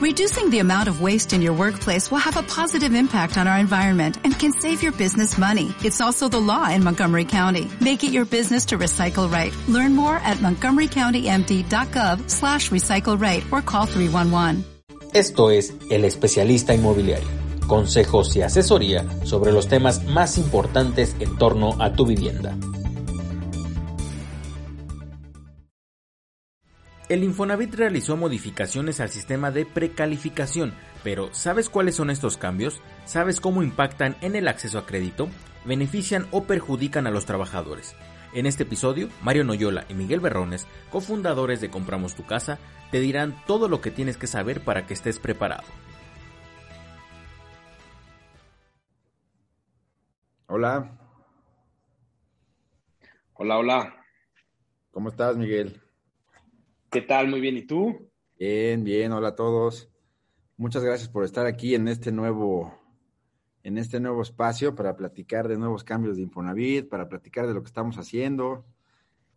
Reducing the amount of waste in your workplace will have a positive impact on our environment and can save your business money. It's also the law in Montgomery County. Make it your business to recycle right. Learn more at montgomerycountymd.gov slash recycle right or call 311. Esto es El Especialista Inmobiliario. Consejos y asesoría sobre los temas más importantes en torno a tu vivienda. El Infonavit realizó modificaciones al sistema de precalificación, pero ¿sabes cuáles son estos cambios? ¿Sabes cómo impactan en el acceso a crédito? ¿Benefician o perjudican a los trabajadores? En este episodio, Mario Noyola y Miguel Berrones, cofundadores de Compramos tu Casa, te dirán todo lo que tienes que saber para que estés preparado. Hola. Hola, hola. ¿Cómo estás, Miguel? ¿Qué tal? Muy bien. ¿Y tú? Bien, bien. Hola a todos. Muchas gracias por estar aquí en este nuevo, en este nuevo espacio para platicar de nuevos cambios de Infonavit, para platicar de lo que estamos haciendo,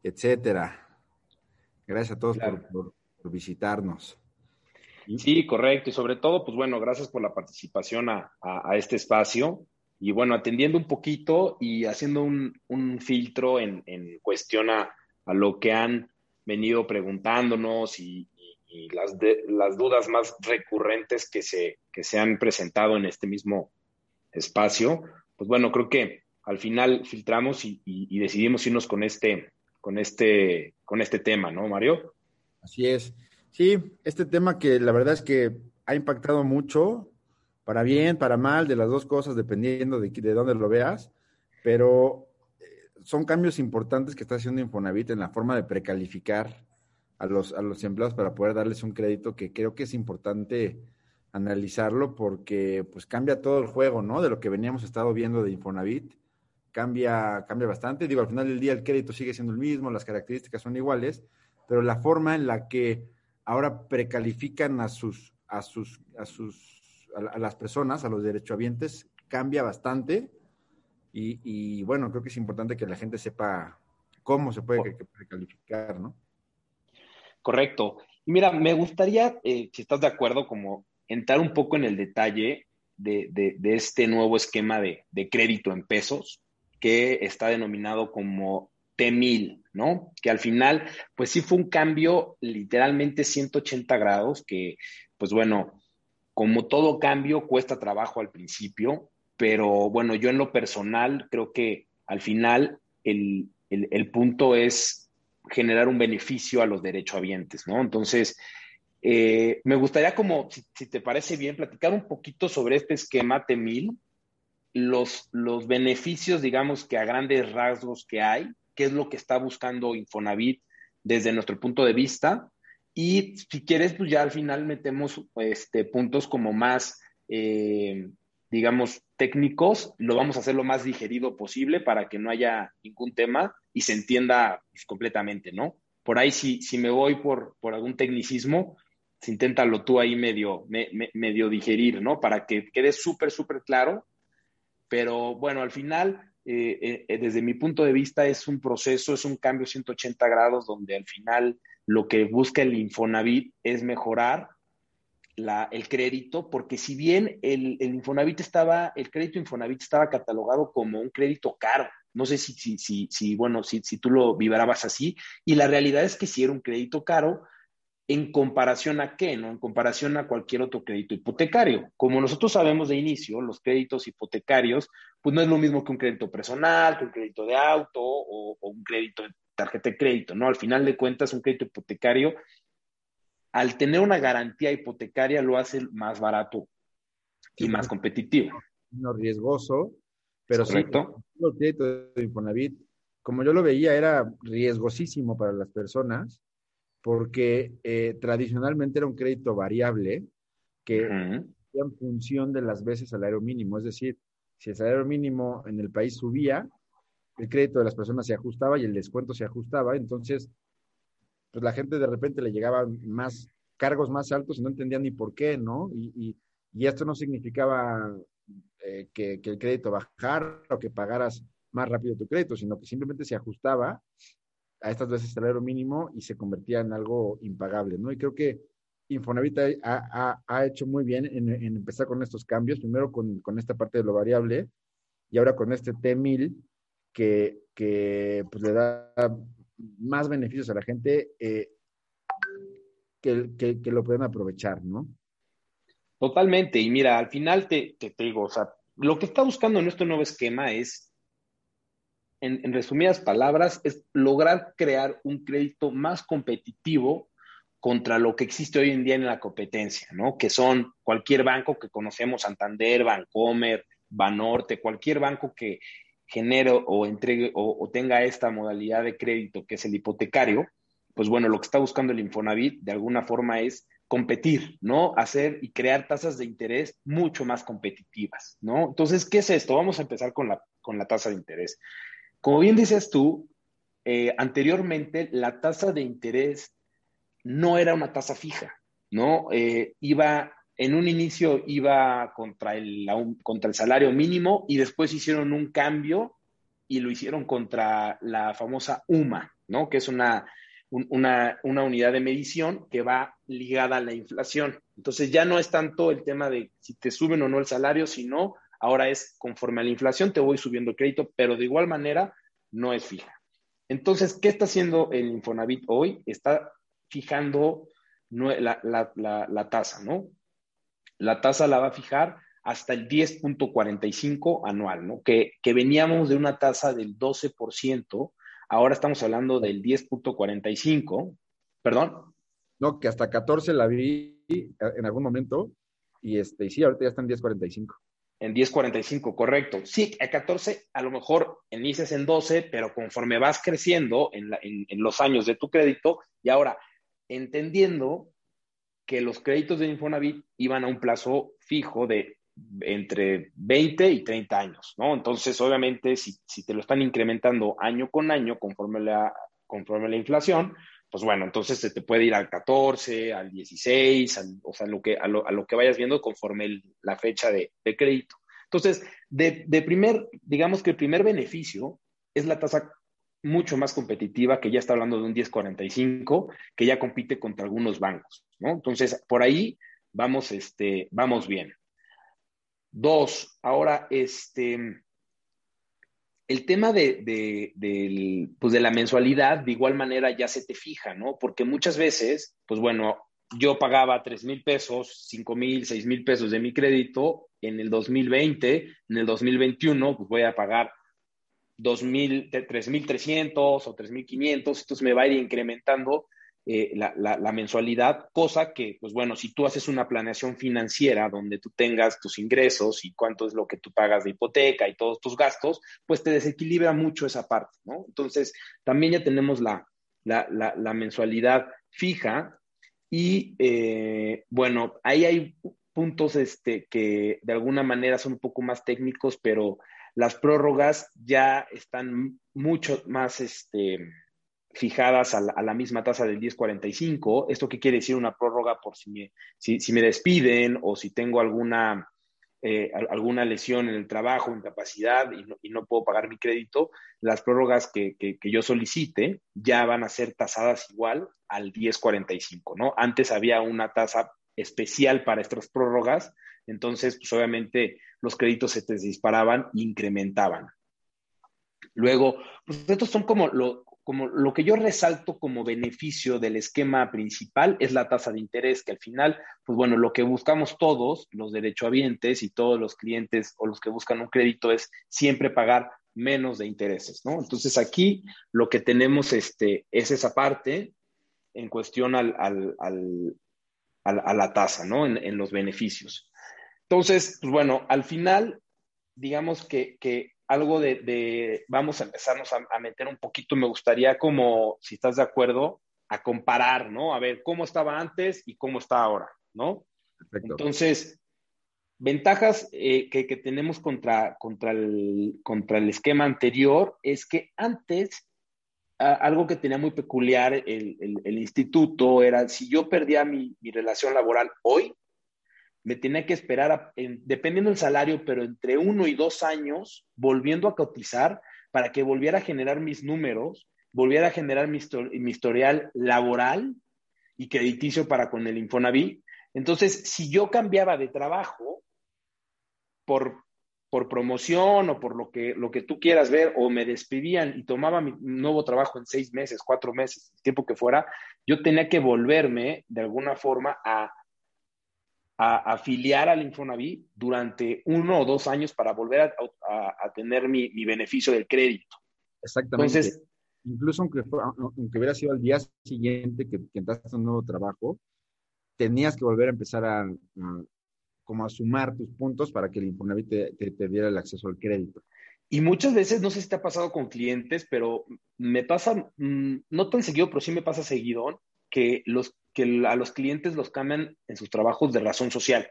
etcétera. Gracias a todos por, visitarnos. Sí, correcto. Y sobre todo, pues bueno, gracias por la participación a, este espacio. Y bueno, atendiendo un poquito y haciendo un, filtro en, en cuestión a, a lo que han venido preguntándonos y, las, las dudas más recurrentes que se, que se han presentado en este mismo espacio, pues bueno, creo que al final filtramos y, decidimos irnos con este, con este, con este tema, ¿no, Mario? Así es. Sí, este tema que la verdad es que ha impactado mucho, para bien, para mal, de las dos cosas, dependiendo de, de dónde lo veas, pero son cambios importantes que está haciendo Infonavit en la forma de precalificar a los, a los empleados para poder darles un crédito que creo que es importante analizarlo porque pues cambia todo el juego, ¿no? De lo que veníamos estado viendo de Infonavit, cambia, cambia bastante. Digo, al final del día el crédito sigue siendo el mismo, las características son iguales, pero la forma en la que ahora precalifican a sus, a sus, a sus, a las personas, a los derechohabientes, cambia bastante y, bueno, creo que es importante que la gente sepa cómo se puede calificar, ¿no? Correcto. Y mira, me gustaría, eh, si estás de acuerdo, como entrar un poco en el detalle de, este nuevo esquema de, crédito en pesos que está denominado como T1000, ¿no? Que al final, pues sí fue un cambio literalmente 180 grados, que, pues bueno, como todo cambio cuesta trabajo al principio, pero bueno, yo en lo personal creo que al final el, punto es generar un beneficio a los derechohabientes, ¿no? Entonces, eh, me gustaría como, si, te parece bien, platicar un poquito sobre este esquema T1000, los, los beneficios, digamos, que a grandes rasgos que hay, qué es lo que está buscando Infonavit desde nuestro punto de vista, y si quieres, pues ya al final metemos este, puntos como más, eh, digamos, técnicos, lo vamos a hacer lo más digerido posible para que no haya ningún tema y se entienda pues, completamente, ¿no? Por ahí, si, si me voy por, por algún tecnicismo, se inténtalo tú ahí medio, medio digerir, ¿no? Para que quede súper, súper claro. Pero bueno, al final, eh, eh, desde mi punto de vista, es un proceso, es un cambio 180 grados donde al final lo que busca el Infonavit es mejorar el crédito, porque si bien el, Infonavit estaba, el crédito Infonavit estaba catalogado como un crédito caro, no sé si, si, si, si bueno, si, si tú lo vibrabas así, y la realidad es que si era un crédito caro, en comparación a qué, ¿no? En comparación a cualquier otro crédito hipotecario. Como nosotros sabemos de inicio, los créditos hipotecarios, pues no es lo mismo que un crédito personal, que un crédito de auto o, o un crédito de tarjeta de crédito, ¿no? Al final de cuentas, un crédito hipotecario al tener una garantía hipotecaria lo hace más barato y más competitivo. No riesgoso, pero sí, el crédito de Infonavit, como yo lo veía, era riesgosísimo para las personas porque eh, tradicionalmente era un crédito variable que en función de las veces salario mínimo. Es decir, si el salario mínimo en el país subía, el crédito de las personas se ajustaba y el descuento se ajustaba. Entonces, pues la gente de repente le llegaba más cargos más altos y no entendían ni por qué, ¿no? Y, esto no significaba eh, que, el crédito bajara o que pagaras más rápido tu crédito, sino que simplemente se ajustaba a estas veces salario mínimo y se convertía en algo impagable, ¿no? Y creo que Infonavit ha, hecho muy bien en, empezar con estos cambios, primero con, esta parte de lo variable y ahora con este T1000 que, que pues, le da más beneficios a la gente eh, que, que, lo pueden aprovechar, ¿no? Totalmente. Y mira, al final te, te, digo, o sea, lo que está buscando nuestro nuevo esquema es, en, en, resumidas palabras, es lograr crear un crédito más competitivo contra lo que existe hoy en día en la competencia, ¿no? Que son cualquier banco que conocemos, Santander, Bancomer, Banorte, cualquier banco que genere o entregue o, tenga esta modalidad de crédito que es el hipotecario, pues bueno, lo que está buscando el Infonavit de alguna forma es competir, ¿no? Hacer y crear tasas de interés mucho más competitivas, ¿no? Entonces, ¿qué es esto? Vamos a empezar con la, con la tasa de interés. Como bien dices tú, eh, anteriormente la tasa de interés no era una tasa fija, ¿no? Eh, iba, en un inicio iba contra el, contra el salario mínimo y después hicieron un cambio y lo hicieron contra la famosa UMA, ¿no? Que es una, una, una unidad de medición que va ligada a la inflación. Entonces ya no es tanto el tema de si te suben o no el salario, sino ahora es conforme a la inflación te voy subiendo el crédito, pero de igual manera no es fija. Entonces, ¿qué está haciendo el Infonavit hoy? Está fijando la, tasa, ¿no? La tasa la va a fijar hasta el 10.45 anual, ¿no? Que, que, veníamos de una tasa del 12%, ahora estamos hablando del 10.45, perdón. No, que hasta 14 la vi en algún momento y, este, y sí, ahorita ya está en 10.45. En 10.45, correcto. Sí, a 14 a lo mejor inicias en 12, pero conforme vas creciendo en, en los años de tu crédito, y ahora entendiendo que los créditos de Infonavit iban a un plazo fijo de entre 20 y 30 años, ¿no? Entonces, obviamente, si, te lo están incrementando año con año conforme la, conforme la inflación, pues bueno, entonces se te puede ir al 14, al 16, o sea, lo que, a, lo, a lo que vayas viendo conforme la fecha de, de crédito. Entonces, de, de, primer, digamos que el primer beneficio es la tasa mucho más competitiva, que ya está hablando de un 1045, que ya compite contra algunos bancos, ¿no? Entonces, por ahí vamos, este, vamos bien. Dos, ahora, este, el tema de, pues de la mensualidad, de igual manera ya se te fija, ¿no? Porque muchas veces, pues bueno, yo pagaba 3 mil pesos, 5 mil, 6 mil pesos de mi crédito en el 2020, en el 2021, pues voy a pagar 2.000, 3.300 o 3.500, entonces me va a ir incrementando eh, la, la, mensualidad, cosa que, pues bueno, si tú haces una planeación financiera donde tú tengas tus ingresos y cuánto es lo que tú pagas de hipoteca y todos tus gastos, pues te desequilibra mucho esa parte, ¿no? Entonces, también ya tenemos la, la mensualidad fija y, eh, bueno, ahí hay puntos este, que de alguna manera son un poco más técnicos, pero las prórrogas ya están mucho más este, fijadas a la, misma tasa del 1045. ¿Esto qué quiere decir una prórroga por si me, si, me despiden o si tengo alguna, eh, alguna lesión en el trabajo, incapacidad y no, y no puedo pagar mi crédito? Las prórrogas que, que, yo solicite ya van a ser tasadas igual al 1045, ¿no? Antes había una tasa especial para estas prórrogas, entonces, pues obviamente los créditos se te disparaban e incrementaban. Luego, pues estos son como lo, como lo que yo resalto como beneficio del esquema principal es la tasa de interés, que al final, pues bueno, lo que buscamos todos, los derechohabientes y todos los clientes o los que buscan un crédito es siempre pagar menos de intereses, ¿no? Entonces aquí lo que tenemos este, es esa parte en cuestión al, al, al, a la tasa, ¿no? En, los beneficios. Entonces, pues bueno, al final, digamos que, algo de, vamos a empezarnos a, meter un poquito, me gustaría como, si estás de acuerdo, a comparar, ¿no? A ver cómo estaba antes y cómo está ahora, ¿no? Perfecto. Entonces, ventajas eh, que, tenemos contra, contra, el, contra el esquema anterior es que antes algo que tenía muy peculiar el, instituto era si yo perdía mi, relación laboral hoy, me tenía que esperar, dependiendo del salario, pero entre uno y dos años, volviendo a cotizar para que volviera a generar mis números, volviera a generar mi, historial laboral y crediticio para con el Infonavit. Entonces, si yo cambiaba de trabajo por, por promoción o por lo que, lo que tú quieras ver, o me despedían y tomaba mi nuevo trabajo en seis meses, cuatro meses, el tiempo que fuera, yo tenía que volverme de alguna forma a, a afiliar al Infonavit durante uno o dos años para volver a, tener mi, mi, beneficio del crédito. Exactamente. Entonces, incluso aunque, aunque hubiera sido al día siguiente que, que entraste a un nuevo trabajo, tenías que volver a empezar a, como a sumar tus puntos para que el Infonavit te, diera el acceso al crédito. Y muchas veces, no sé si te ha pasado con clientes, pero me pasa, mm, no tan seguido, pero sí me pasa seguido, que, los, que a los clientes los cambian en sus trabajos de razón social.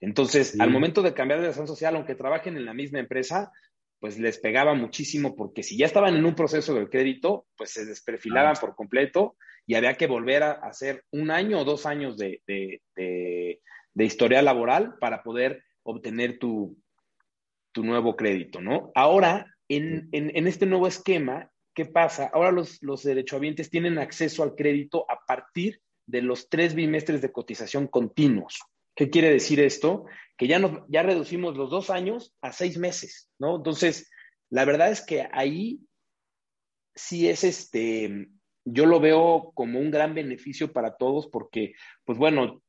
Entonces, al momento de cambiar de razón social, aunque trabajen en la misma empresa, pues les pegaba muchísimo porque si ya estaban en un proceso del crédito, pues se desperfilaban por completo y había que volver a hacer un año o dos años de, de, historia laboral para poder obtener tu, tu nuevo crédito, ¿no? Ahora, en, este nuevo esquema, ¿qué pasa? Ahora los, los derechohabientes tienen acceso al crédito a partir de los tres bimestres de cotización continuos. ¿Qué quiere decir esto? Que ya, ya reducimos los dos años a seis meses, ¿no? Entonces, la verdad es que ahí sí es este, yo lo veo como un gran beneficio para todos porque, pues bueno,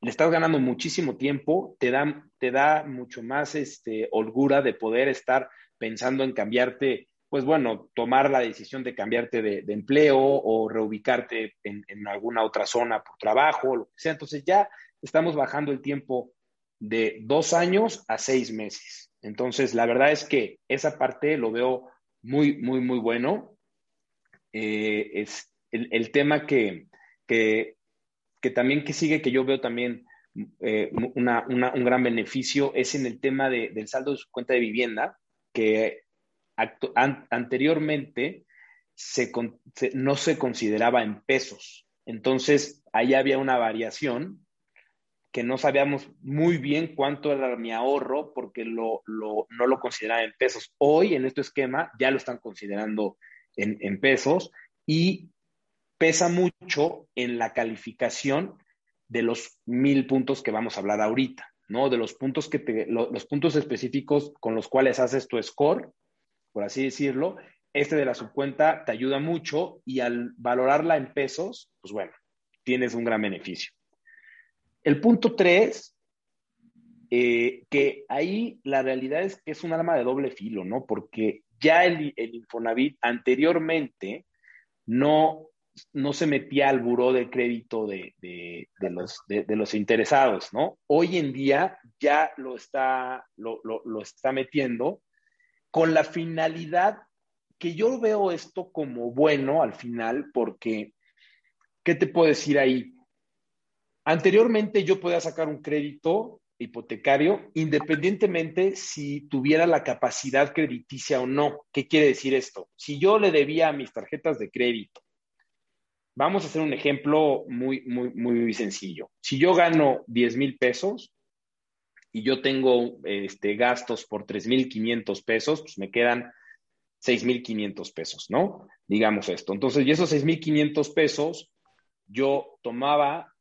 le estás ganando muchísimo tiempo, te da, te da mucho más este, holgura de poder estar pensando en cambiarte, pues bueno, tomar la decisión de cambiarte de, empleo o reubicarte en, alguna otra zona por trabajo, lo que sea. Entonces ya estamos bajando el tiempo de dos años a seis meses. Entonces, la verdad es que esa parte lo veo muy, muy, muy bueno. Eh, es el, tema que, que, también que sigue, que yo veo también eh, un gran beneficio, es en el tema del saldo de su cuenta de vivienda, que anteriormente no se consideraba en pesos. Entonces, ahí había una variación que no sabíamos muy bien cuánto era mi ahorro porque no lo consideraba en pesos. Hoy, en este esquema, ya lo están considerando en, pesos y pesa mucho en la calificación de los mil puntos que vamos a hablar ahorita, ¿no? De los puntos que te, los puntos específicos con los cuales haces tu score, por así decirlo. Este de la subcuenta te ayuda mucho y al valorarla en pesos, pues bueno, tienes un gran beneficio. El punto tres, eh, que ahí la realidad es que es un arma de doble filo, ¿no? Porque ya el, Infonavit anteriormente no, no se metía al buró de crédito de, los, de, los interesados, ¿no? Hoy en día ya lo está, lo, está metiendo con la finalidad que yo veo esto como bueno al final, porque, ¿qué te puedo decir ahí? Anteriormente yo podía sacar un crédito hipotecario, independientemente si tuviera la capacidad crediticia o no. ¿Qué quiere decir esto? Si yo le debía a mis tarjetas de crédito, vamos a hacer un ejemplo muy, muy, muy sencillo. Si yo gano 10 mil pesos y yo tengo este, gastos por 3.500 pesos, pues me quedan 6.500 pesos, ¿no? Digamos esto. Entonces, y esos 6.500 pesos, yo tomaba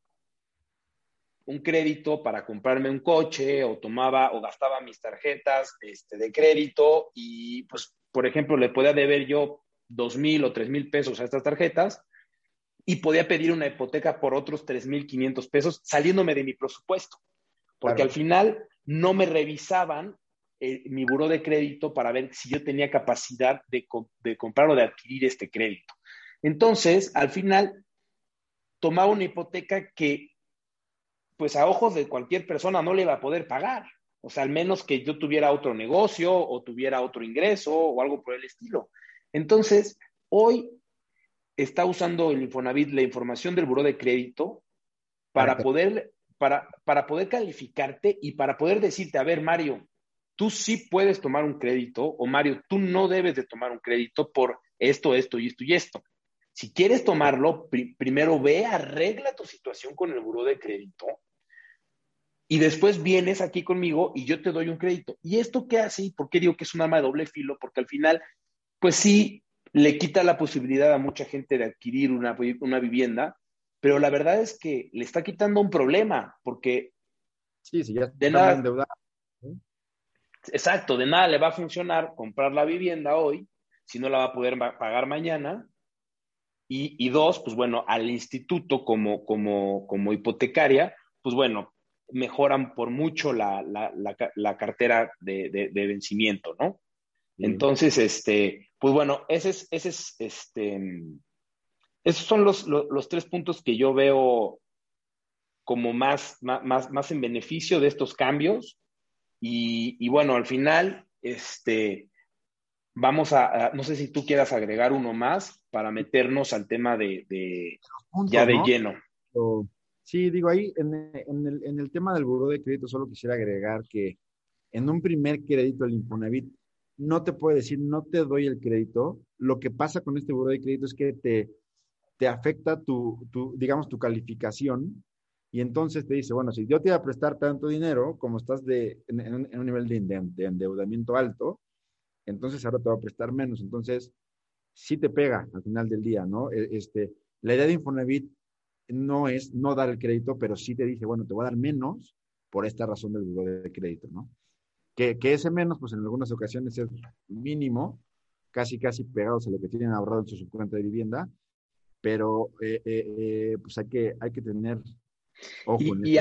un crédito para comprarme un coche o tomaba o gastaba mis tarjetas este, de crédito y pues, por ejemplo, le podía deber yo dos mil o tres mil pesos a estas tarjetas y podía pedir una hipoteca por otros tres mil quinientos pesos saliéndome de mi presupuesto, porque al final no me revisaban eh, mi buro de crédito para ver si yo tenía capacidad de, de comprar o de adquirir este crédito. Entonces, al final, tomaba una hipoteca que pues a ojos de cualquier persona no le iba a poder pagar. O sea, al menos que yo tuviera otro negocio o tuviera otro ingreso o algo por el estilo. Entonces, hoy está usando el Infonavit la información del buró de crédito para poder, para, para poder calificarte y para poder decirte, a ver, Mario, tú sí puedes tomar un crédito o Mario, tú no debes de tomar un crédito por esto, esto y esto y esto. Si quieres tomarlo, primero ve, arregla tu situación con el buró de crédito y después vienes aquí conmigo y yo te doy un crédito. ¿Y esto qué hace? ¿Por qué digo que es un arma de doble filo? Porque al final, pues sí, le quita la posibilidad a mucha gente de adquirir una, una vivienda, pero la verdad es que le está quitando un problema, porque sí, sí, ya de nada, Exacto, de nada le va a funcionar comprar la vivienda hoy si no la va a poder pagar mañana. Y, dos, pues bueno, al instituto como, como, como hipotecaria, pues bueno, mejoran por mucho la, cartera de, vencimiento, ¿no? Entonces, este, pues bueno, ese es, ese es, este, esos son los, los, tres puntos que yo veo como más, más, más en beneficio de estos cambios. Y, bueno, al final, este, vamos a, no sé si tú quieras agregar uno más para meternos al tema de, ya de lleno. Sí, digo ahí, en, el, en el tema del buró de crédito, solo quisiera agregar que en un primer crédito el Infonavit no te puede decir, no te doy el crédito. Lo que pasa con este buró de crédito es que te, te afecta tu, tu, digamos, tu calificación y entonces te dice, bueno, si yo te iba a prestar tanto dinero, como estás de, en, un nivel de, endeudamiento alto, entonces ahora te va a prestar menos. Entonces, sí te pega al final del día, ¿no? E, este, la idea de Infonavit no es no dar el crédito, pero sí te dice, bueno, te voy a dar menos por esta razón del buró de crédito, ¿no? Que, ese menos, pues en algunas ocasiones es mínimo, casi, casi pegados a lo que tienen ahorrado en su subcuenta de vivienda, pero eh, eh, eh, pues hay que, hay que tener y,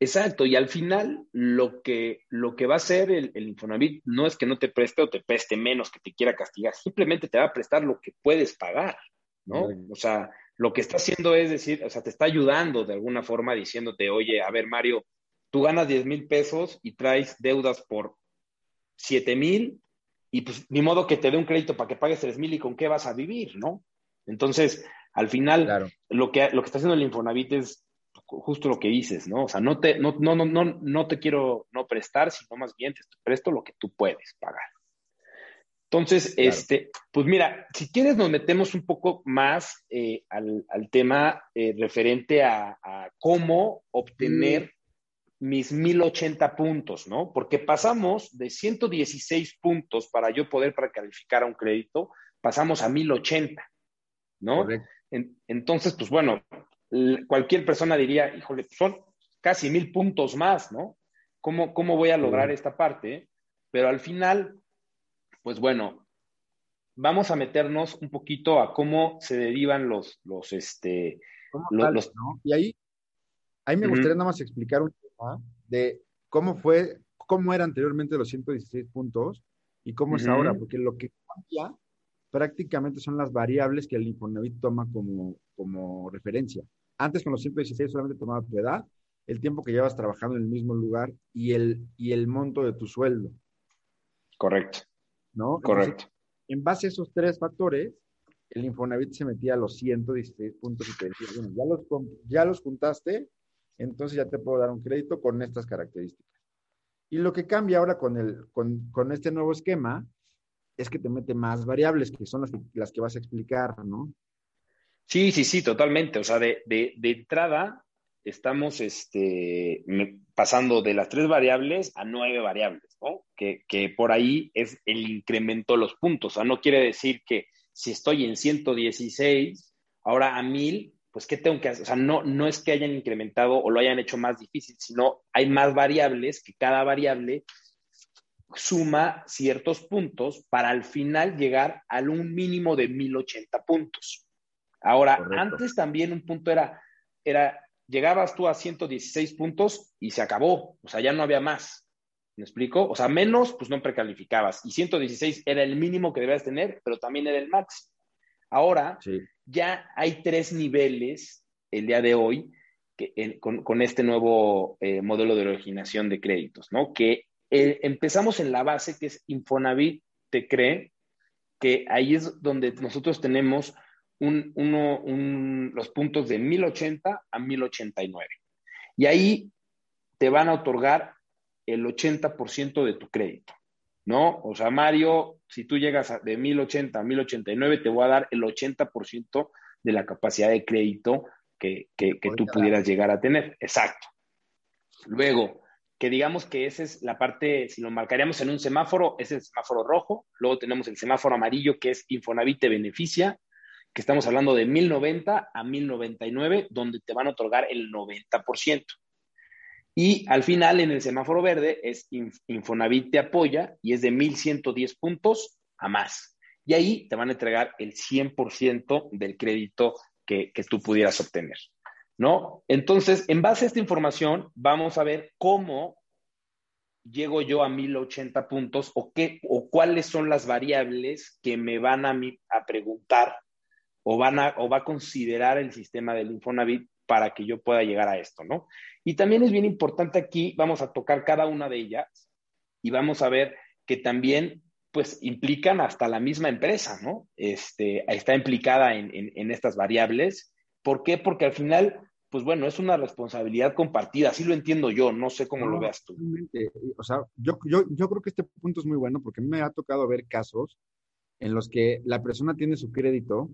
exacto, y al final lo que, lo que va a hacer el, el, Infonavit no es que no te preste o te preste menos que te quiera castigar, simplemente te va a prestar lo que puedes pagar, ¿no? O sea, lo que está haciendo es decir, o sea, te está ayudando de alguna forma diciéndote, oye, a ver, Mario, tú ganas 10 mil pesos y traes deudas por 7 mil y pues ni modo que te dé un crédito para que pagues 3 mil y con qué vas a vivir, ¿no? Entonces, al final, lo, que, lo que está haciendo el Infonavit es justo lo que dices, ¿no? O sea, no te, no, no, no, no, no te quiero no prestar, sino más bien te presto lo que tú puedes pagar. Entonces, este, pues mira, si quieres nos metemos un poco más eh, al, tema eh, referente a, cómo obtener mm. mis 1080 puntos, ¿no? Porque pasamos de 116 puntos para yo poder para calificar a un crédito, pasamos a 1080, ¿no? Entonces, pues bueno, cualquier persona diría, híjole, son casi mil puntos más, ¿no? ¿Cómo, cómo voy a lograr esta parte? Pero al final, pues bueno, vamos a meternos un poquito a cómo se derivan los, los, este, los, Y ahí, ahí me gustaría nada más explicar un tema de cómo fue, cómo era anteriormente los 116 puntos y cómo es ahora, porque lo que cambia prácticamente son las variables que el Infonavit toma como, como referencia. Antes con los 116 solamente tomaba tu edad, el tiempo que llevas trabajando en el mismo lugar y el, y el monto de tu sueldo. Correcto. ¿No? Correcto. en base a esos tres factores, el Infonavit se metía a los 116 puntos y te decía, bueno, ya los, ya los juntaste, entonces ya te puedo dar un crédito con estas características. Y lo que cambia ahora con, el, con, con este nuevo esquema es que te mete más variables, que son las que, las que vas a explicar, ¿no? Sí, sí, sí, totalmente. O sea, de, entrada estamos este, pasando de las tres variables a nueve variables, ¿no? Que, por ahí es el incremento de los puntos. O sea, no quiere decir que si estoy en 116, ahora a 1000, pues ¿qué tengo que hacer? O sea, no, no es que hayan incrementado o lo hayan hecho más difícil, sino hay más variables que cada variable suma ciertos puntos para al final llegar a un mínimo de 1080 puntos. Ahora, antes también un punto era, era, llegabas tú a 116 puntos y se acabó, o sea, ya no había más. ¿Me explico? O sea, menos, pues no precalificabas. Y 116 era el mínimo que debías tener, pero también era el máximo. Ahora, ya hay tres niveles el día de hoy que, con, este nuevo eh, modelo de originación de créditos, ¿no? Que eh, empezamos en la base que es Infonavit te cree que ahí es donde nosotros tenemos los puntos de 1080 a 1089. Y ahí te van a otorgar el 80% de tu crédito, ¿no? O sea, Mario, si tú llegas de 1080 a 1089, te voy a dar el 80% de la capacidad de crédito que, que, tú pudieras llegar a tener. Exacto. Luego, que digamos que esa es la parte, si lo marcaríamos en un semáforo, es el semáforo rojo. Luego tenemos el semáforo amarillo, que es Infonavit te beneficia que estamos hablando de 1090 a 1099, donde te van a otorgar el 90%. Y al final, en el semáforo verde, es Infonavit te apoya y es de 1110 puntos a más. Y ahí te van a entregar el 100% del crédito que, que tú pudieras obtener. ¿No? Entonces, en base a esta información, vamos a ver cómo llego yo a 1080 puntos o qué o cuáles son las variables que me van a, a preguntar o van a o va a considerar el sistema del Infonavit para que yo pueda llegar a esto, ¿no? Y también es bien importante aquí, vamos a tocar cada una de ellas y vamos a ver que también pues implican hasta la misma empresa, ¿no? Este, está implicada en, en estas variables. ¿Por qué? Porque al final pues bueno, es una responsabilidad compartida, así lo entiendo yo, no sé cómo lo veas tú. O sea, yo, yo, yo creo que este punto es muy bueno porque a mí me ha tocado ver casos en los que la persona tiene su crédito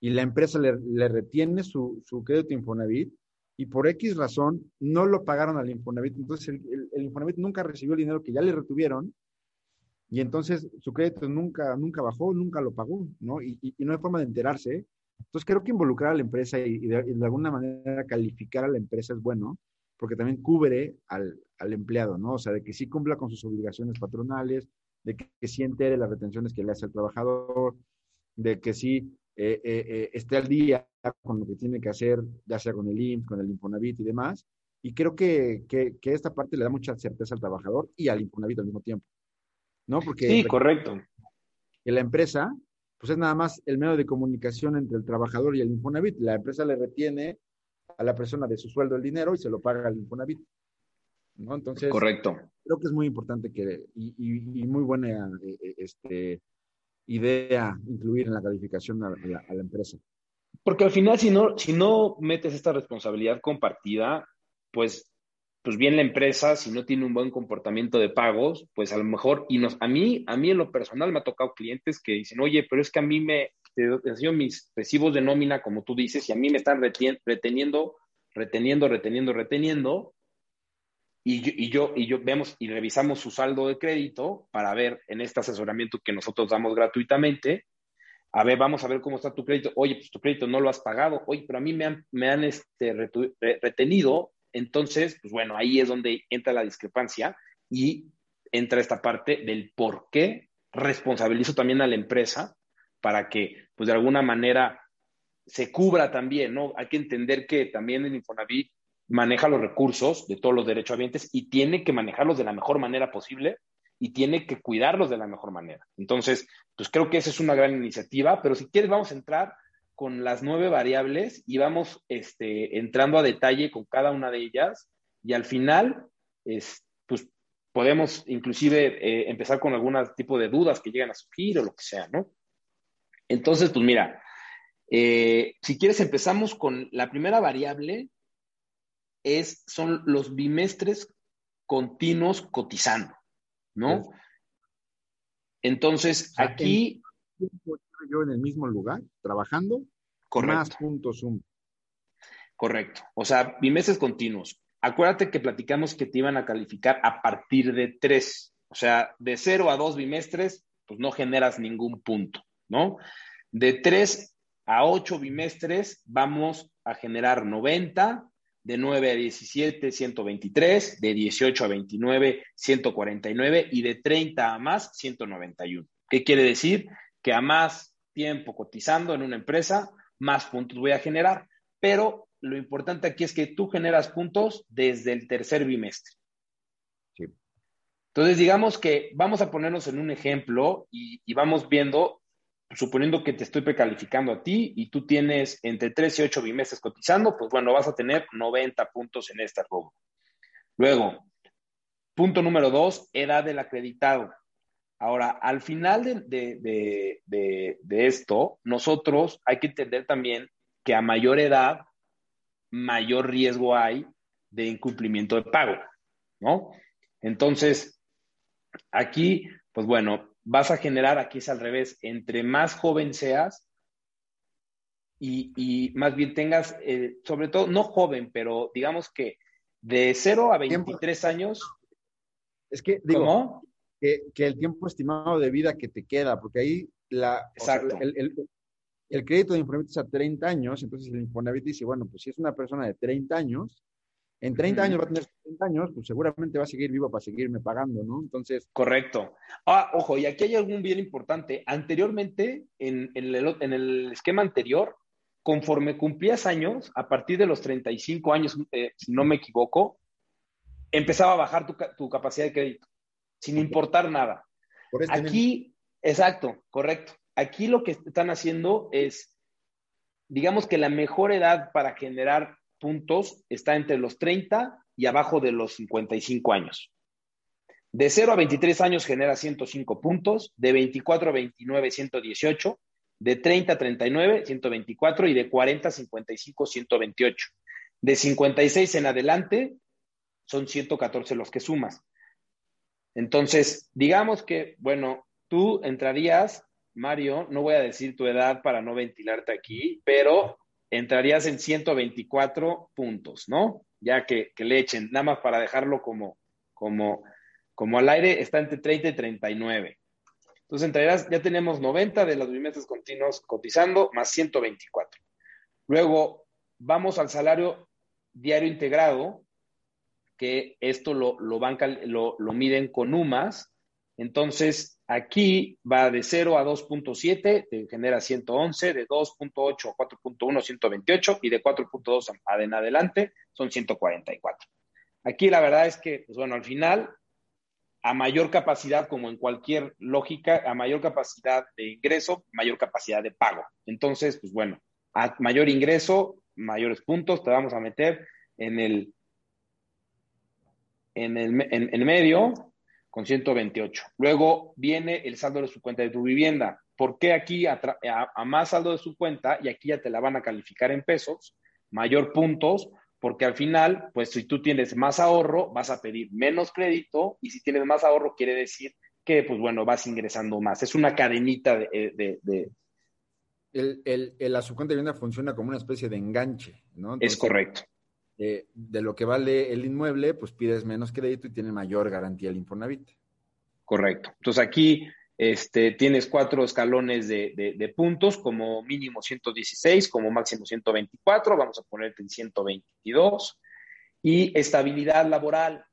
y la empresa le, le retiene su, su, crédito Infonavit y por X razón no lo pagaron al Infonavit. Entonces el, el, Infonavit nunca recibió el dinero que ya le retuvieron y entonces su crédito nunca, nunca bajó, nunca lo pagó, ¿no? Y, y, y no hay forma de enterarse entonces creo que involucrar a la empresa y, de, alguna manera calificar a la empresa es bueno, porque también cubre al, al, empleado, ¿no? O sea, de que sí cumpla con sus obligaciones patronales, de que, que sí entere las retenciones que le hace el trabajador, de que sí eh, eh, eh, esté al día con lo que tiene que hacer, ya sea con el IMSS, con el Infonavit y demás. Y creo que, que, que, esta parte le da mucha certeza al trabajador y al Infonavit al mismo tiempo. ¿No? Porque sí, correcto. Que la empresa pues es nada más el medio de comunicación entre el trabajador y el Infonavit. La empresa le retiene a la persona de su sueldo el dinero y se lo paga al Infonavit. ¿no? Entonces, correcto. Creo que es muy importante que, y, y, y muy buena eh, eh, este, idea incluir en la calificación a, a, la, a, la, empresa. Porque al final, si no, si no metes esta responsabilidad compartida, pues pues bien la empresa, si no tiene un buen comportamiento de pagos, pues a lo mejor, y nos, a mí, a mí en lo personal me ha tocado clientes que dicen, oye, pero es que a mí me, te mis recibos de nómina, como tú dices, y a mí me están reteniendo, reteniendo, reteniendo, reteniendo, y, y yo, y yo vemos y revisamos su saldo de crédito para ver en este asesoramiento que nosotros damos gratuitamente, a ver, vamos a ver cómo está tu crédito. Oye, pues tu crédito no lo has pagado. Oye, pero a mí me han, me han este, retenido entonces, pues bueno, ahí es donde entra la discrepancia y entra esta parte del por qué responsabilizo también a la empresa para que, pues de alguna manera, se cubra también, ¿no? Hay que entender que también el Infonavit maneja los recursos de todos los derechohabientes y tiene que manejarlos de la mejor manera posible y tiene que cuidarlos de la mejor manera. Entonces, pues creo que esa es una gran iniciativa, pero si quieres vamos a entrar con las nueve variables y vamos este, entrando a detalle con cada una de ellas y al final, es, pues podemos inclusive eh, empezar con algún tipo de dudas que llegan a surgir o lo que sea, ¿no? Entonces, pues mira, eh, si quieres empezamos con la primera variable, es, son los bimestres continuos cotizando, ¿no? Entonces, aquí yo en el mismo lugar, trabajando, Correcto. más puntos Zoom. Correcto. O sea, bimeses continuos. Acuérdate que platicamos que te iban a calificar a partir de tres. O sea, de cero a dos bimestres, pues no generas ningún punto, ¿no? De tres a ocho bimestres vamos a generar 90, de 9 a 17, 123, de 18 a 29, 149 y de 30 a más, 191. ¿Qué quiere decir? Que a más tiempo cotizando en una empresa, más puntos voy a generar. Pero lo importante aquí es que tú generas puntos desde el tercer bimestre. Sí. Entonces, digamos que vamos a ponernos en un ejemplo y, y, vamos viendo, suponiendo que te estoy precalificando a ti y tú tienes entre 3 y 8 bimestres cotizando, pues bueno, vas a tener 90 puntos en este robo. Luego, punto número 2, edad del acreditado. Ahora, al final de, de, de, de, esto, nosotros hay que entender también que a mayor edad, mayor riesgo hay de incumplimiento de pago, ¿no? Entonces, aquí, pues bueno, vas a generar, aquí es al revés, entre más joven seas y, y más bien tengas, eh, sobre todo, no joven, pero digamos que de 0 a 23 años. Es que, digo, ¿cómo? Que, que, el tiempo estimado de vida que te queda, porque ahí la, Exacto. O sea, el, el, el crédito de Infonavit es a 30 años, entonces el Infonavit dice, bueno, pues si es una persona de 30 años, en 30 años va a tener 30 años, pues seguramente va a seguir vivo para seguirme pagando, ¿no? Entonces. Correcto. Ah, ojo, y aquí hay algún bien importante. Anteriormente, en, el, en el, esquema anterior, conforme cumplías años, a partir de los 35 años, eh, si no me equivoco, empezaba a bajar tu, tu capacidad de crédito, sin importar nada. Este aquí, exacto, correcto. Aquí lo que están haciendo es, digamos que la mejor edad para generar puntos está entre los 30 y abajo de los 55 años. De 0 a 23 años genera 105 puntos, de 24 a 29 118, de 30 a 39 124 y de 40 a 55 128. De 56 en adelante son 114 los que sumas. Entonces, digamos que, bueno, tú entrarías, Mario, no voy a decir tu edad para no ventilarte aquí, pero entrarías en 124 puntos, ¿no? Ya que, le echen, nada más para dejarlo como, como, como al aire, está entre 30 y 39. Entonces entrarías, ya tenemos 90 de los bimestres continuos cotizando, más 124. Luego vamos al salario diario integrado, que esto lo, lo, lo, lo miden con UMAS, entonces, aquí va de 0 a 2.7, te genera 111, de 2.8 a 4.1, 128, y de 4.2 en adelante son 144. Aquí la verdad es que, pues bueno, al final, a mayor capacidad, como en cualquier lógica, a mayor capacidad de ingreso, mayor capacidad de pago. Entonces, pues bueno, a mayor ingreso, mayores puntos, te vamos a meter en el, en el en medio, con 128. Luego viene el saldo de su cuenta de tu vivienda. ¿Por qué aquí a, más saldo de su cuenta y aquí ya te la van a calificar en pesos, mayor puntos? Porque al final, pues si tú tienes más ahorro, vas a pedir menos crédito y si tienes más ahorro quiere decir que, pues bueno, vas ingresando más. Es una cadenita de... de, El, el, el, la subcuenta de vivienda funciona como una especie de enganche, ¿no? es correcto de lo que vale el inmueble, pues pides menos crédito y tiene mayor garantía el Infonavit. Correcto. Entonces aquí este, tienes cuatro escalones de, puntos, como mínimo 116, como máximo 124, vamos a ponerte en 122. Y estabilidad laboral.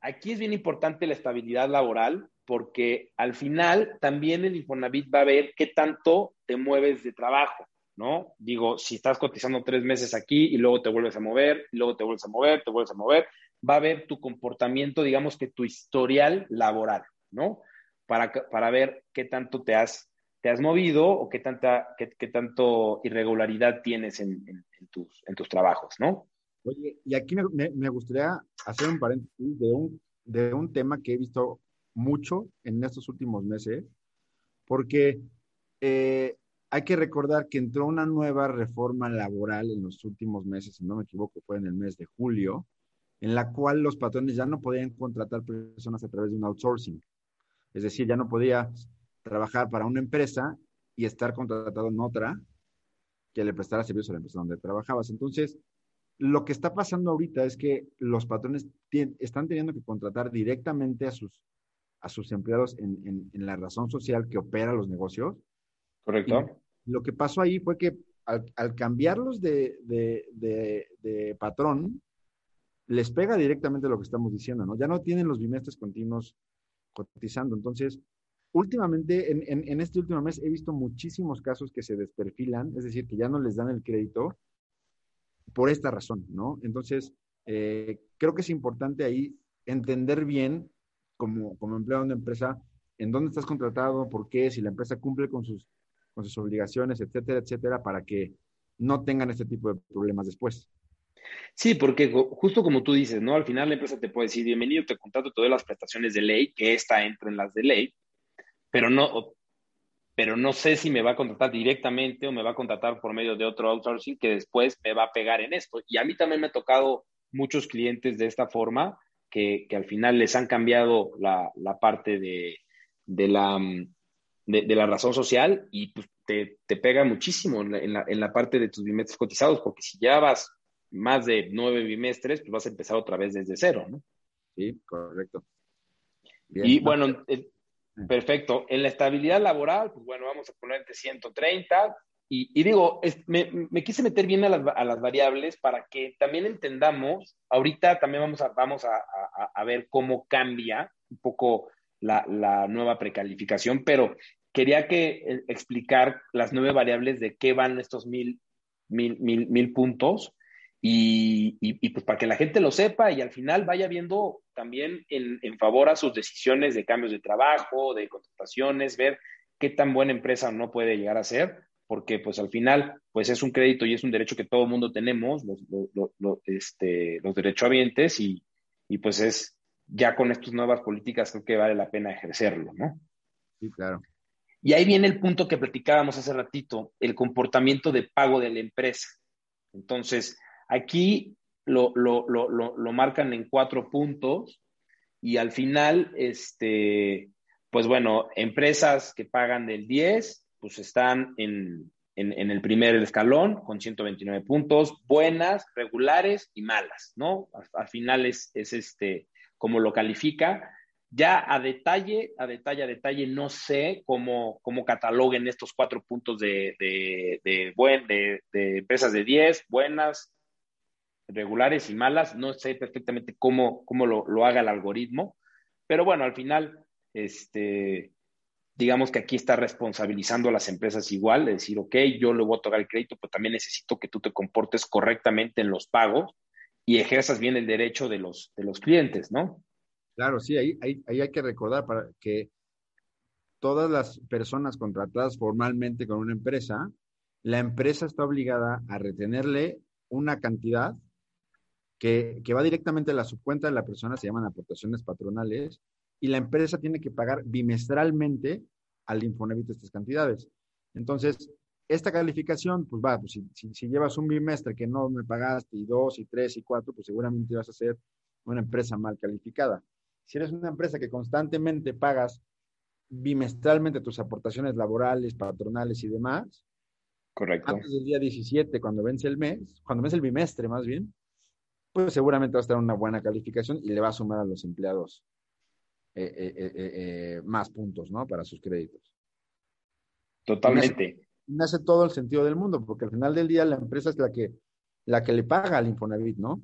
Aquí es bien importante la estabilidad laboral porque al final también el Infonavit va a ver qué tanto te mueves de trabajo. ¿No? Digo, si estás cotizando tres meses aquí y luego te vuelves a mover, luego te vuelves a mover, te vuelves a mover, va a ver tu comportamiento, digamos que tu historial laboral, ¿no? Para, para ver qué tanto te has, te has movido o qué tanta, qué, tanto irregularidad tienes en, tus, en tus trabajos, ¿no? Oye, y aquí me, gustaría hacer un paréntesis de un, de un tema que he visto mucho en estos últimos meses, porque eh, hay que recordar que entró una nueva reforma laboral en los últimos meses, si no me equivoco, fue en el mes de julio, en la cual los patrones ya no podían contratar personas a través de un outsourcing. Es decir, ya no podía trabajar para una empresa y estar contratado en otra que le prestara servicios a la empresa donde trabajabas. Entonces, lo que está pasando ahorita es que los patrones están teniendo que contratar directamente a sus, a sus empleados en, en la razón social que opera los negocios Correcto. lo que pasó ahí fue que al, cambiarlos de, patrón, les pega directamente lo que estamos diciendo, ¿no? Ya no tienen los bimestres continuos cotizando. Entonces, últimamente, en, este último mes, he visto muchísimos casos que se desperfilan, es decir, que ya no les dan el crédito por esta razón, ¿no? Entonces, eh, creo que es importante ahí entender bien, como, como empleado de una empresa, en dónde estás contratado, por qué, si la empresa cumple con sus con sus obligaciones, etcétera, etcétera, para que no tengan este tipo de problemas después. Sí, porque justo como tú dices, ¿no? Al final la empresa te puede decir, bienvenido, te contrato todas las prestaciones de ley, que esta entra en las de ley, pero no, pero no sé si me va a contratar directamente o me va a contratar por medio de otro outsourcing que después me va a pegar en esto. Y a mí también me ha tocado muchos clientes de esta forma que, que al final les han cambiado la, la parte de, de la de, la razón social y pues, te, pega muchísimo en la, en, la, parte de tus bimestres cotizados, porque si ya vas más de nueve bimestres, pues vas a empezar otra vez desde cero, ¿no? Sí, correcto. Y bueno, eh, perfecto. En la estabilidad laboral, pues bueno, vamos a ponerte 130, y, digo, me, quise meter bien a las, variables para que también entendamos, ahorita también vamos a, vamos a, ver cómo cambia un poco la, nueva precalificación, pero quería que eh, explicar las nueve variables de qué van estos mil, mil, mil, mil puntos y, y, pues para que la gente lo sepa y al final vaya viendo también en, en favor a sus decisiones de cambios de trabajo, de contrataciones, ver qué tan buena empresa no puede llegar a ser porque pues al final pues es un crédito y es un derecho que todo el mundo tenemos, los, los, los, este, los derechohabientes y, y pues es ya con estas nuevas políticas creo que vale la pena ejercerlo, ¿no? Sí, claro. Y ahí viene el punto que platicábamos hace ratito, el comportamiento de pago de la empresa. Entonces, aquí lo, lo, lo, lo marcan en cuatro puntos y al final, este, pues bueno, empresas que pagan del 10, pues están en, el primer escalón con 129 puntos, buenas, regulares y malas, ¿no? Al, final es, este, como lo califica. Ya a detalle, a detalle, a detalle, no sé cómo, cómo cataloguen estos cuatro puntos de, de, buen, de, empresas de 10, buenas, regulares y malas. No sé perfectamente cómo, cómo lo, lo haga el algoritmo, pero bueno, al final, este, digamos que aquí está responsabilizando a las empresas igual, de decir, ok, yo le voy a otorgar el crédito, pero también necesito que tú te comportes correctamente en los pagos y ejerzas bien el derecho de los, de los clientes, ¿no? Claro, sí, ahí, ahí, hay que recordar para que todas las personas contratadas formalmente con una empresa, la empresa está obligada a retenerle una cantidad que, va directamente a la subcuenta de la persona, se llaman aportaciones patronales, y la empresa tiene que pagar bimestralmente al Infonavit estas cantidades. Entonces, esta calificación, pues va, pues si, llevas un bimestre que no me pagaste y dos y tres y cuatro, pues seguramente vas a ser una empresa mal calificada. Si eres una empresa que constantemente pagas bimestralmente tus aportaciones laborales, patronales y demás, Correcto. antes del día 17, cuando vence el mes, cuando vence el bimestre más bien, pues seguramente vas a tener una buena calificación y le va a sumar a los empleados eh, eh, eh, más puntos, ¿no? Para sus créditos. Totalmente. Me hace, todo el sentido del mundo, porque al final del día la empresa es la que, la que le paga al Infonavit, ¿no?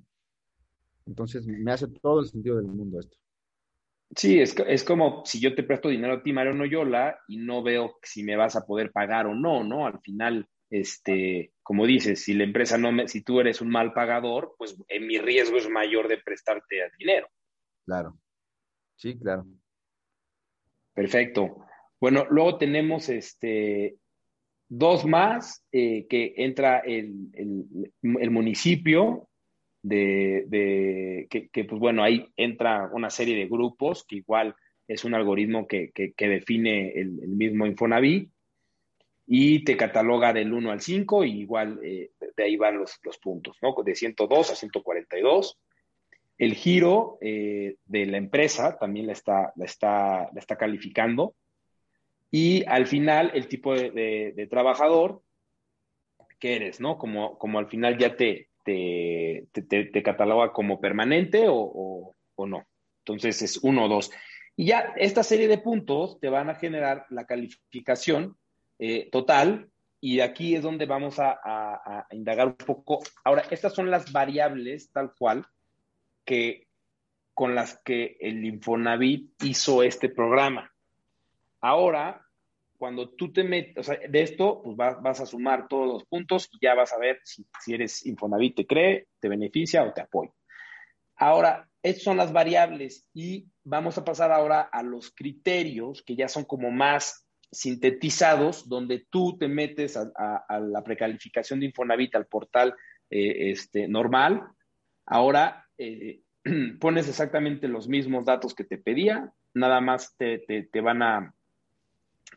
Entonces me hace todo el sentido del mundo esto. Sí, es, es como si yo te presto dinero a ti, Mario Noyola, y no veo si me vas a poder pagar o no, ¿no? Al final, este, como dices, si la empresa no me, si tú eres un mal pagador, pues en mi riesgo es mayor de prestarte el dinero. Claro. Sí, claro. Perfecto. Bueno, luego tenemos este, dos más eh, que entra el, municipio de, que, pues bueno, ahí entra una serie de grupos que igual es un algoritmo que, define el, mismo Infonavit y te cataloga del 1 al 5 y igual eh, de ahí van los, los puntos, ¿no? De 102 a 142. El giro eh, de la empresa también la está, la, está, la está calificando. Y al final, el tipo de, trabajador que eres, ¿no? Como, como al final ya te, te, te, cataloga como permanente o, no. Entonces es uno o dos. Y ya esta serie de puntos te van a generar la calificación eh, total y aquí es donde vamos a, a, indagar un poco. Ahora, estas son las variables tal cual que, con las que el Infonavit hizo este programa. Ahora, cuando tú te metes, o sea, de esto, pues vas, a sumar todos los puntos y ya vas a ver si, eres Infonavit te cree, te beneficia o te apoya. Ahora, estas son las variables y vamos a pasar ahora a los criterios que ya son como más sintetizados, donde tú te metes a, la precalificación de Infonavit, al portal eh, este, normal. Ahora eh, pones exactamente los mismos datos que te pedía, nada más te, van a,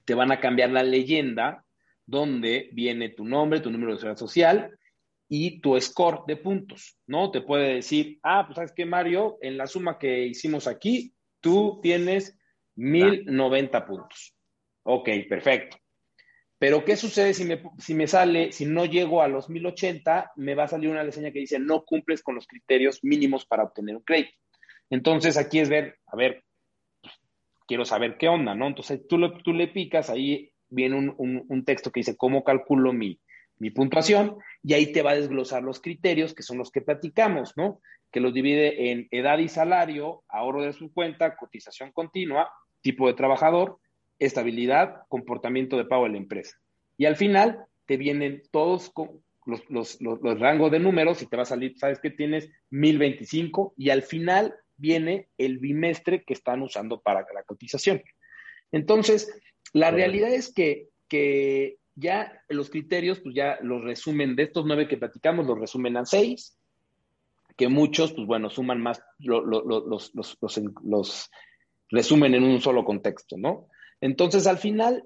te van a cambiar la leyenda donde viene tu nombre, tu número de seguridad social y tu score de puntos, ¿no? Te puede decir, ah, pues sabes que Mario, en la suma que hicimos aquí, tú tienes 1090 puntos. Ok, perfecto. Pero, ¿qué sucede si me, si me sale, si no llego a los 1080, me va a salir una reseña que dice no cumples con los criterios mínimos para obtener un crédito? Entonces, aquí es ver, a ver, quiero saber qué onda, ¿no? Entonces, tú, tú le picas ahí viene un, texto que dice cómo calculo mi, mi puntuación y ahí te va a desglosar los criterios que son los que platicamos, ¿no? Que los divide en edad y salario, ahorro de su cuenta, cotización continua, tipo de trabajador, estabilidad, comportamiento de pago de la empresa. Y al final te vienen todos los, los, rangos de números y te va a salir, sabes que tienes 1025 y al final viene el bimestre que están usando para la cotización. Entonces, la realidad es que, que ya los criterios, pues ya los resumen, de estos nueve que platicamos, los resumen a seis, que muchos, pues bueno, suman más, los, los, los, resumen en un solo contexto, ¿no? Entonces, al final,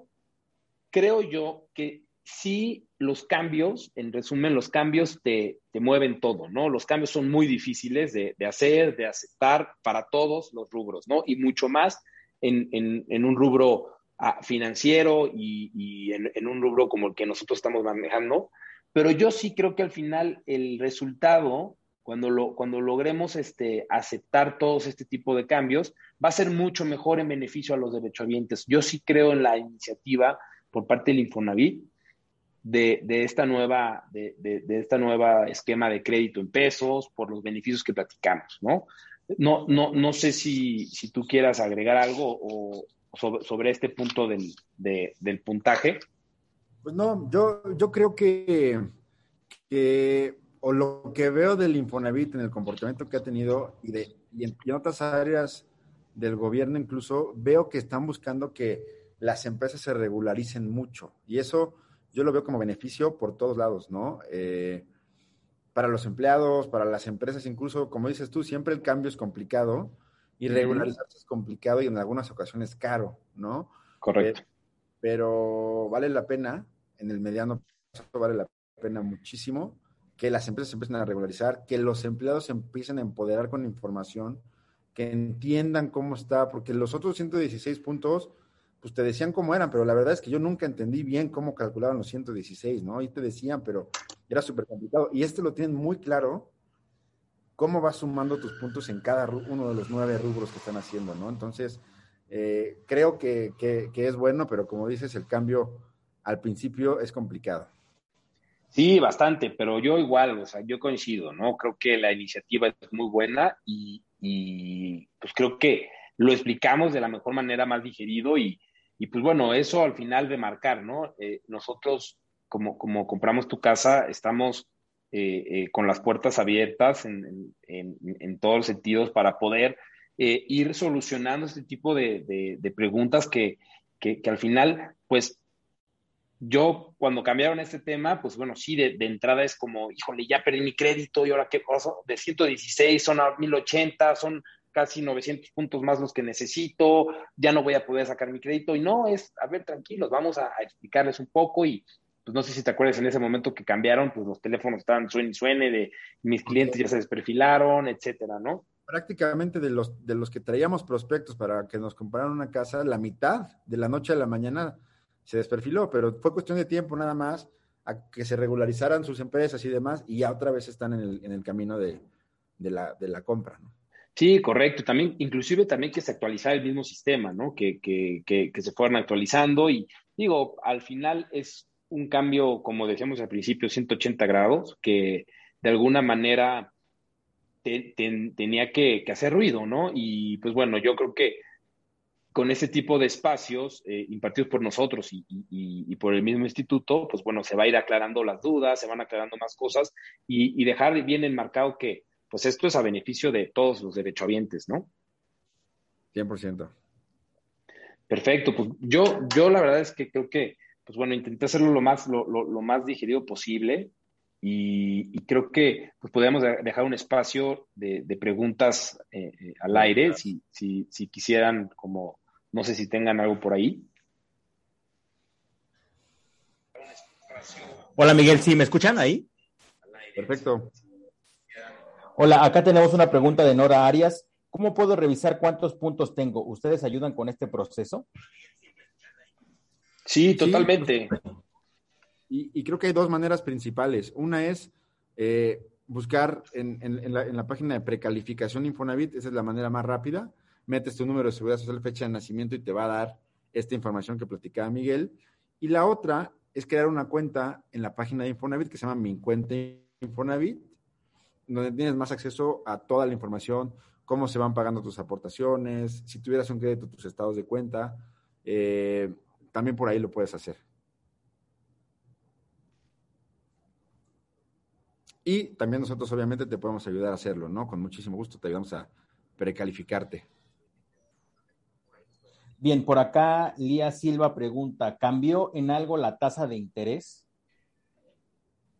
creo yo que sí los cambios, en resumen, los cambios te, te mueven todo, ¿no? Los cambios son muy difíciles de, de, hacer, de aceptar para todos los rubros, ¿no? Y mucho más en, en, un rubro ah, financiero y, y en, en, un rubro como el que nosotros estamos manejando. Pero yo sí creo que al final el resultado, cuando, lo, cuando logremos este, aceptar todos este tipo de cambios, va a ser mucho mejor en beneficio a los derechohabientes. Yo sí creo en la iniciativa por parte del Infonavit de, de, esta nueva, de, de, esta nueva esquema de crédito en pesos por los beneficios que platicamos, ¿no? No, no, no sé si, si tú quieras agregar algo o, sobre, sobre, este punto del, del, puntaje. Pues no, yo, yo creo que, que, o lo que veo del Infonavit en el comportamiento que ha tenido y, de, en, y en otras áreas del gobierno incluso, veo que están buscando que las empresas se regularicen mucho. Y eso yo lo veo como beneficio por todos lados, ¿no? Eh, para los empleados, para las empresas, incluso, como dices tú, siempre el cambio es complicado y regularizarse es complicado y en algunas ocasiones caro, ¿no? Correcto. Eh, pero vale la pena, en el mediano plazo vale la pena muchísimo que las empresas empiecen a regularizar, que los empleados empiecen a empoderar con información, que entiendan cómo está, porque los otros 116 puntos pues te decían cómo eran, pero la verdad es que yo nunca entendí bien cómo calculaban los 116, ¿no? Y te decían, pero era súper complicado. Y este lo tienen muy claro, cómo vas sumando tus puntos en cada uno de los nueve rubros que están haciendo, ¿no? Entonces, eh, creo que, que, es bueno, pero como dices, el cambio al principio es complicado. Sí, bastante, pero yo igual, o sea, yo coincido, ¿no? Creo que la iniciativa es muy buena y, y pues creo que lo explicamos de la mejor manera, más digerido y, y pues bueno, eso al final de marcar, ¿no? Eh, nosotros, como, como compramos tu casa, estamos eh, eh, con las puertas abiertas en, en, todos los sentidos para poder ir solucionando este tipo de, de, preguntas que, que, que, al final, pues yo cuando cambiaron este tema, pues bueno, sí, de, de, entrada es como, híjole, ya perdí mi crédito y ahora qué cosa, de 116 son a 1080, son casi 900 puntos más los que necesito, ya no voy a poder sacar mi crédito. Y no, es, a ver, tranquilos, vamos a, explicarles un poco y pues no sé si te acuerdas en ese momento que cambiaron, pues los teléfonos estaban suene y suene, de mis clientes ya se desperfilaron, etcétera, ¿no? Prácticamente de los, de los que traíamos prospectos para que nos compraran una casa, la mitad de la noche a la mañana se desperfiló, pero fue cuestión de tiempo nada más a que se regularizaran sus empresas y demás, y ya otra vez están en el, en el camino de, de, la, de la compra, ¿no? Sí, correcto. También, inclusive también que se actualizara el mismo sistema, ¿no? Que, que, que, que, se fueran actualizando y digo, al final es un cambio, como decíamos al principio, 180 grados, que de alguna manera tenía que, hacer ruido, ¿no? Y pues bueno, yo creo que con ese tipo de espacios eh, impartidos por nosotros y, y, y, por el mismo instituto, pues bueno, se va a ir aclarando las dudas, se van aclarando más cosas y, y dejar bien enmarcado que pues esto es a beneficio de todos los derechohabientes, ¿no? 100%. Perfecto, pues yo, yo la verdad es que creo que, pues bueno, intenté hacerlo lo más, lo, más digerido posible y, creo que pues podríamos dejar un espacio de, preguntas eh, eh, al aire, si, si, si quisieran, como, no sé si tengan algo por ahí. Hola Miguel, ¿sí me escuchan ahí? Perfecto. Hola, acá tenemos una pregunta de Nora Arias. ¿Cómo puedo revisar cuántos puntos tengo? ¿Ustedes ayudan con este proceso? Sí, totalmente. y, creo que hay dos maneras principales. Una es eh, buscar en, la, página de precalificación Infonavit, esa es la manera más rápida. Metes tu número de seguridad social, fecha de nacimiento y te va a dar esta información que platicaba Miguel. Y la otra es crear una cuenta en la página de Infonavit que se llama Mi Cuenta Infonavit, donde tienes más acceso a toda la información, cómo se van pagando tus aportaciones, si tuvieras un crédito, tus estados de cuenta, eh, también por ahí lo puedes hacer. Y también nosotros obviamente te podemos ayudar a hacerlo, ¿no? Con muchísimo gusto te ayudamos a precalificarte. Bien, por acá Lía Silva pregunta, ¿cambió en algo la tasa de interés?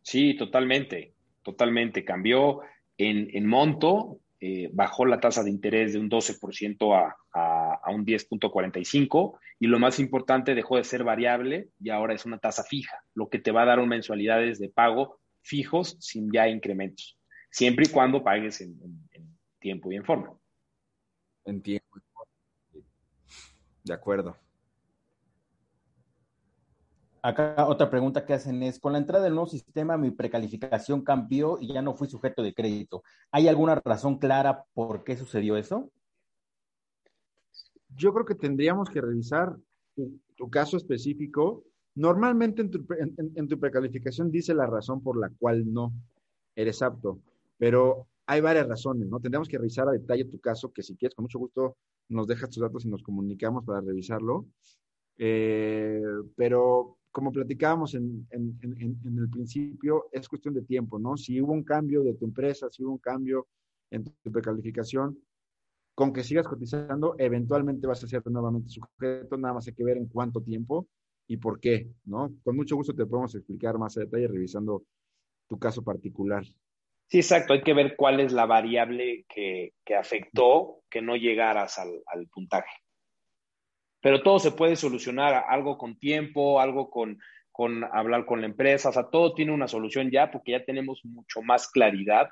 Sí, totalmente, totalmente. Cambió en, monto, eh, bajó la tasa de interés de un 12% a, a, a un 10.45 y lo más importante, dejó de ser variable y ahora es una tasa fija, lo que te va a dar mensualidades de pago fijos sin ya incrementos, siempre y cuando pagues en, tiempo y en forma. En tiempo. De acuerdo. Acá otra pregunta que hacen es, con la entrada del nuevo sistema mi precalificación cambió y ya no fui sujeto de crédito. ¿Hay alguna razón clara por qué sucedió eso? Yo creo que tendríamos que revisar tu caso específico Normalmente en tu, precalificación dice la razón por la cual no eres apto, pero hay varias razones, ¿no? Tendríamos que revisar a detalle tu caso, que si quieres, con mucho gusto nos dejas tus datos y nos comunicamos para revisarlo. Eh, pero como platicábamos en, en, en, el principio, es cuestión de tiempo, ¿no? Si hubo un cambio de tu empresa, si hubo un cambio en tu precalificación, con que sigas cotizando, eventualmente vas a ser nuevamente sujeto, nada más hay que ver en cuánto tiempo y por qué, ¿no? Con mucho gusto te podemos explicar más a detalle revisando tu caso particular. Sí, exacto. Hay que ver cuál es la variable que, afectó que no llegaras al, puntaje. Pero todo se puede solucionar, algo con tiempo, algo con, con hablar con la empresa, o sea, todo tiene una solución ya porque ya tenemos mucho más claridad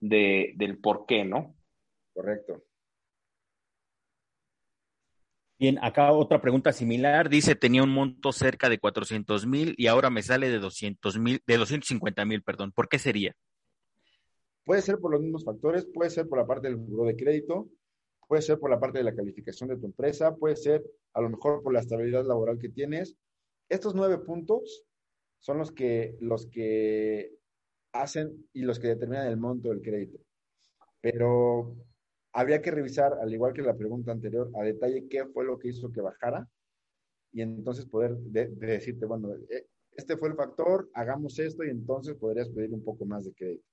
de, del por qué, ¿no? Correcto. Bien, acá otra pregunta similar. Dice, tenía un monto cerca de 400 mil y ahora me sale de 200 mil, de 250 mil, perdón. ¿Por qué sería? Puede ser por los mismos factores, puede ser por la parte del buro de crédito, puede ser por la parte de la calificación de tu empresa, puede ser a lo mejor por la estabilidad laboral que tienes. Estos nueve puntos son los que, los que hacen y los que determinan el monto del crédito. Pero habría que revisar, al igual que la pregunta anterior, a detalle qué fue lo que hizo que bajara y entonces poder decirte, bueno, eh, este fue el factor, hagamos esto y entonces podrías pedir un poco más de crédito.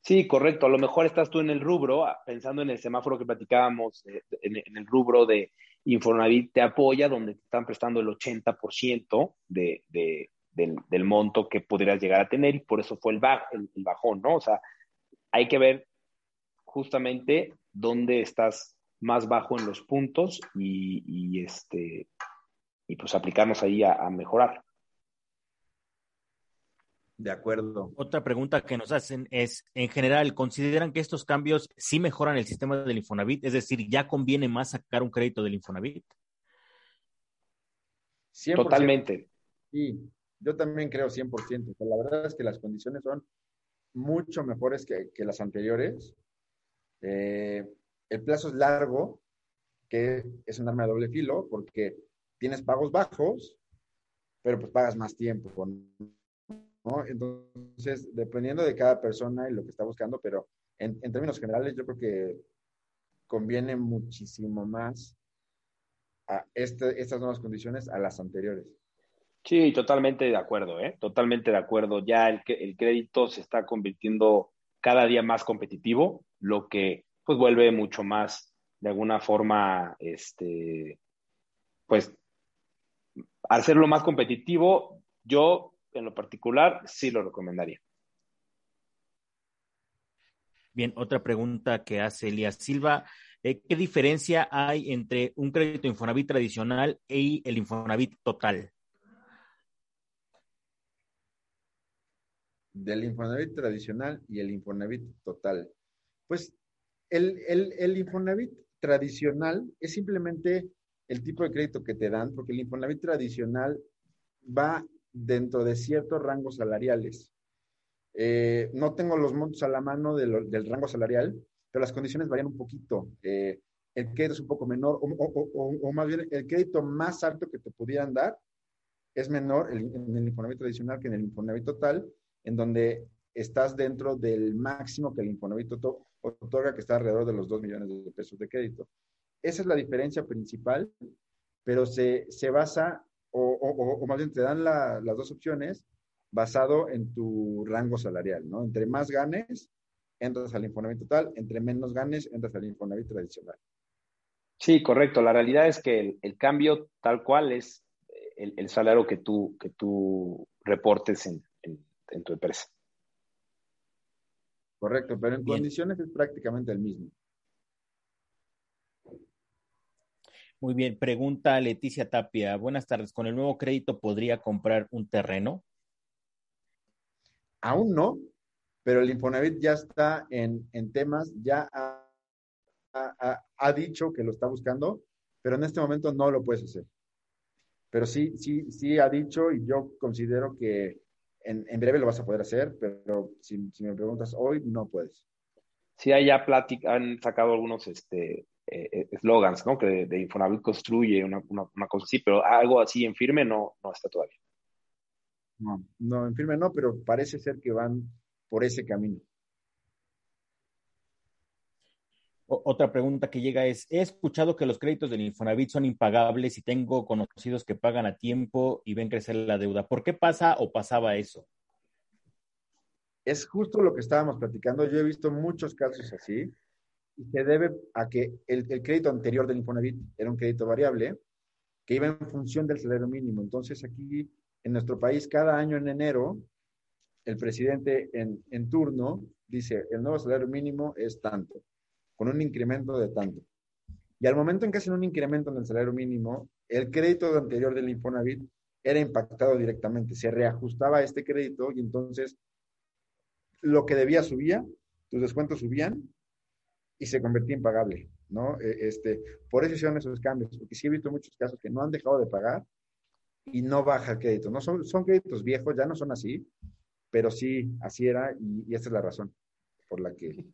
Sí, correcto. A lo mejor estás tú en el rubro, ah, pensando en el semáforo que platicábamos, eh, en, el rubro de Infonavit te apoya, donde te están prestando el 80% de, de, del, monto que podrías llegar a tener y por eso fue el, el bajón, ¿no? O sea, hay que ver justamente dónde estás más bajo en los puntos y, este y pues aplicarnos ahí a, mejorar. De acuerdo. Otra pregunta que nos hacen es, en general, ¿consideran que estos cambios sí mejoran el sistema del Infonavit? Es decir, ¿ya conviene más sacar un crédito del Infonavit? Totalmente. Sí, yo también creo 100%. la verdad es que las condiciones son mucho mejores que, que las anteriores. Eh, el plazo es largo, que es un arma de doble filo, porque tienes pagos bajos, pero pues pagas más tiempo, ¿no? Entonces, dependiendo de cada persona y lo que está buscando, pero en, términos generales yo creo que conviene muchísimo más a este, estas nuevas condiciones a las anteriores. Sí, totalmente de acuerdo, ¿eh? Totalmente de acuerdo. Ya el, crédito se está convirtiendo cada día más competitivo, lo que pues vuelve mucho más, de alguna forma, este, pues, hacerlo más competitivo, yo en lo particular sí lo recomendaría. Bien, otra pregunta que hace Elías Silva. Eh, ¿Qué diferencia hay entre un crédito Infonavit tradicional y el Infonavit total? Del Infonavit tradicional y el Infonavit total. Pues el, el, el Infonavit tradicional es simplemente el tipo de crédito que te dan, porque el Infonavit tradicional va dentro de ciertos rangos salariales. Eh, no tengo los montos a la mano del rango salarial, pero las condiciones varían un poquito. Eh, el crédito es un poco menor, o, más bien el crédito más alto que te pudieran dar es menor en el Infonavit tradicional que en el Infonavit total, en donde estás dentro del máximo que el Infonavit otorga, que está alrededor de los 2 millones de pesos de crédito. Esa es la diferencia principal, pero se, basa, o, más bien te dan las dos opciones basado en tu rango salarial, ¿no? Entre más ganes, entras al Infonavit total, entre menos ganes, entras al Infonavit tradicional. Sí, correcto. La realidad es que el, cambio tal cual es el, salario que tú, que tú reportes en, en tu empresa. Correcto, pero en condiciones es prácticamente el mismo. Muy bien, pregunta Leticia Tapia. Buenas tardes. ¿Con el nuevo crédito podría comprar un terreno? Aún no, pero el Infonavit ya está en, temas, ya ha, dicho que lo está buscando, pero en este momento no lo puedes hacer. Pero sí, sí, sí ha dicho y yo considero que en, breve lo vas a poder hacer, pero si, me preguntas hoy, no puedes. Sí, hay ya plática, han sacado algunos este, eh, eslogans, ¿no? Que de, Infonavit construye una, cosa así, pero algo así en firme no, no está todavía. No, no, en firme no, pero parece ser que van por ese camino. otra pregunta que llega es, he escuchado que los créditos del Infonavit son impagables y tengo conocidos que pagan a tiempo y ven crecer la deuda. ¿Por qué pasa o pasaba eso? Es justo lo que estábamos platicando. Yo he visto muchos casos así se debe a que el, crédito anterior del Infonavit era un crédito variable que iba en función del salario mínimo. Entonces aquí en nuestro país cada año en enero el presidente en, en turno dice el nuevo salario mínimo es tanto con un incremento de tanto. Y al momento en que hacen un incremento en el salario mínimo, el crédito anterior del Infonavit era impactado directamente, se reajustaba este crédito y entonces lo que debía subía, tus descuentos subían y se convertía en pagable, ¿no? E, este, por eso hicieron esos cambios, porque sí he visto muchos casos que no han dejado de pagar y no baja el crédito, no son, son créditos viejos, ya no son así, pero sí, así era y, y esta es la razón por la que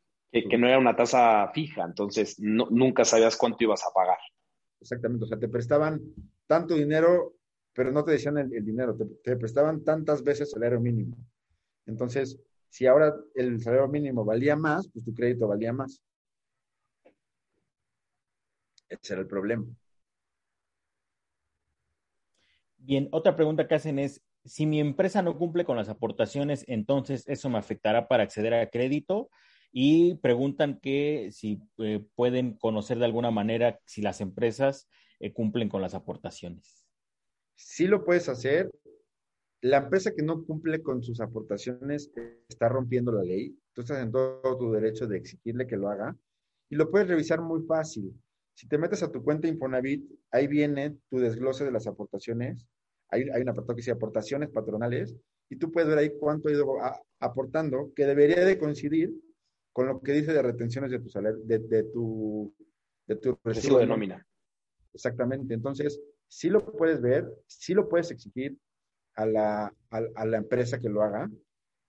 que, no era una tasa fija, entonces nunca sabías cuánto ibas a pagar. Exactamente, o sea, te prestaban tanto dinero, pero no te decían el, dinero, te, prestaban tantas veces el salario mínimo. Entonces, si ahora el salario mínimo valía más, pues tu crédito valía más. Ese era el problema. Bien, otra pregunta que hacen es, si mi empresa no cumple con las aportaciones, entonces eso me afectará para acceder a crédito y preguntan que si eh, pueden conocer de alguna manera si las empresas eh, cumplen con las aportaciones. Sí lo puedes hacer. La empresa que no cumple con sus aportaciones está rompiendo la ley. Tú estás en todo tu derecho de exigirle que lo haga y lo puedes revisar muy fácil. Si te metes a tu cuenta Infonavit, ahí viene tu desglose de las aportaciones. Hay, hay un apartado que dice aportaciones patronales y tú puedes ver ahí cuánto ha ido aportando, que debería de coincidir con lo que dice de retenciones de tu salario, de, tu, de tu recibo de nómina. Exactamente. Entonces, sí lo puedes ver, sí lo puedes exigir a la, a, la empresa que lo haga.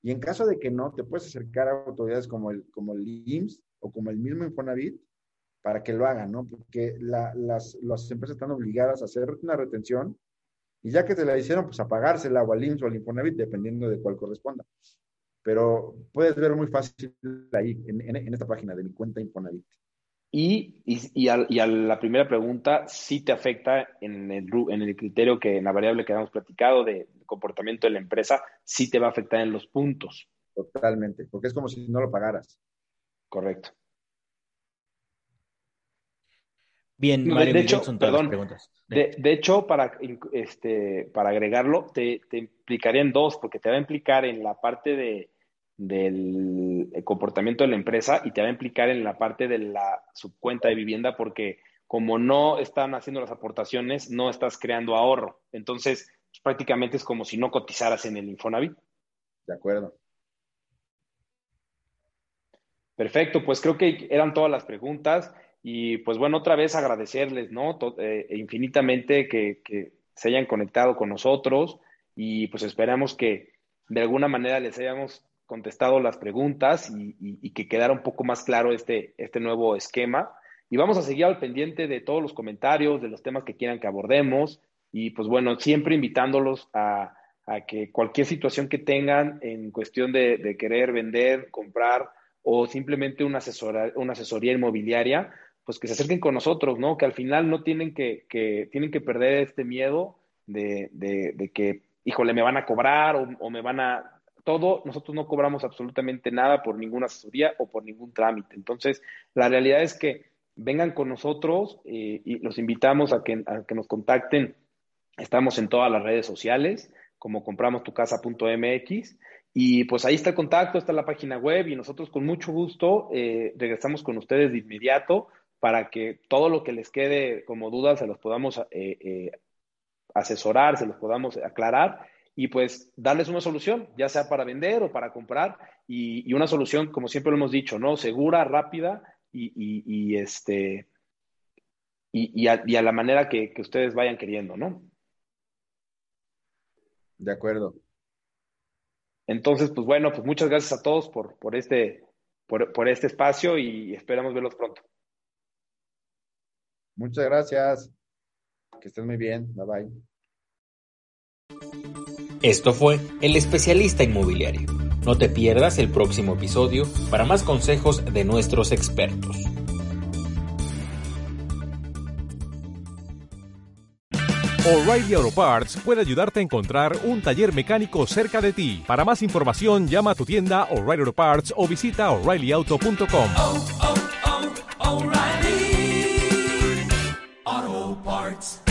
Y en caso de que no, te puedes acercar a autoridades como el, como el IMSS o como el mismo Infonavit para que lo hagan, ¿no? Porque las, las empresas están obligadas a hacer una retención y ya que te la hicieron, pues a pagársela o al IMSS o al Infonavit, dependiendo de cuál corresponda pero puedes ver muy fácil ahí, en, esta página de mi cuenta Infonavit. Y, y, a, la primera pregunta, sí te afecta en el, en el criterio que en la variable que habíamos platicado de comportamiento de la empresa, sí te va a afectar en los puntos. Totalmente, porque es como si no lo pagaras. Correcto. Bien, Mario, de, hecho, perdón, de, de, hecho, para, este, para agregarlo, te, te implicaría en dos, porque te va a implicar en la parte de, del comportamiento de la empresa y te va a implicar en la parte de la subcuenta de vivienda porque como no están haciendo las aportaciones, no estás creando ahorro. Entonces, prácticamente es como si no cotizaras en el Infonavit. De acuerdo. Perfecto, pues creo que eran todas las preguntas y pues bueno, otra vez agradecerles, ¿no? Eh, infinitamente que, que se hayan conectado con nosotros y pues esperamos que de alguna manera les hayamos contestado las preguntas y, que quedara un poco más claro este, este nuevo esquema. Y vamos a seguir al pendiente de todos los comentarios, de los temas que quieran que abordemos. y pues bueno, siempre invitándolos a, que cualquier situación que tengan en cuestión de, querer vender, comprar o simplemente una, asesora, una asesoría inmobiliaria, pues que se acerquen con nosotros, ¿no? Que al final no tienen que, que tienen que perder este miedo de, de, que, híjole, me van a cobrar o, me van a... Todo, nosotros no cobramos absolutamente nada por ninguna asesoría o por ningún trámite. Entonces, la realidad es que vengan con nosotros eh, y los invitamos a que, a que nos contacten. Estamos en todas las redes sociales, como compramostucasa.mx. Y pues ahí está el contacto, está la página web y nosotros con mucho gusto eh, regresamos con ustedes de inmediato para que todo lo que les quede como dudas se los podamos eh, eh, asesorar, se los podamos aclarar y pues darles una solución, ya sea para vender o para comprar y, una solución, como siempre lo hemos dicho, ¿no? Segura, rápida y, este y, a, la manera que, que, ustedes vayan queriendo, ¿no? De acuerdo. Entonces, pues bueno, pues muchas gracias a todos por, por este, por, por este espacio y esperamos verlos pronto. Muchas gracias. Que estén muy bien. Bye bye. Esto fue El Especialista Inmobiliario. No te pierdas el próximo episodio para más consejos de nuestros expertos. O'Reilly Auto Parts puede ayudarte a encontrar un taller mecánico cerca de ti. Para más información, llama a tu tienda O'Reilly Auto Parts o visita oreillyauto.com. Parts.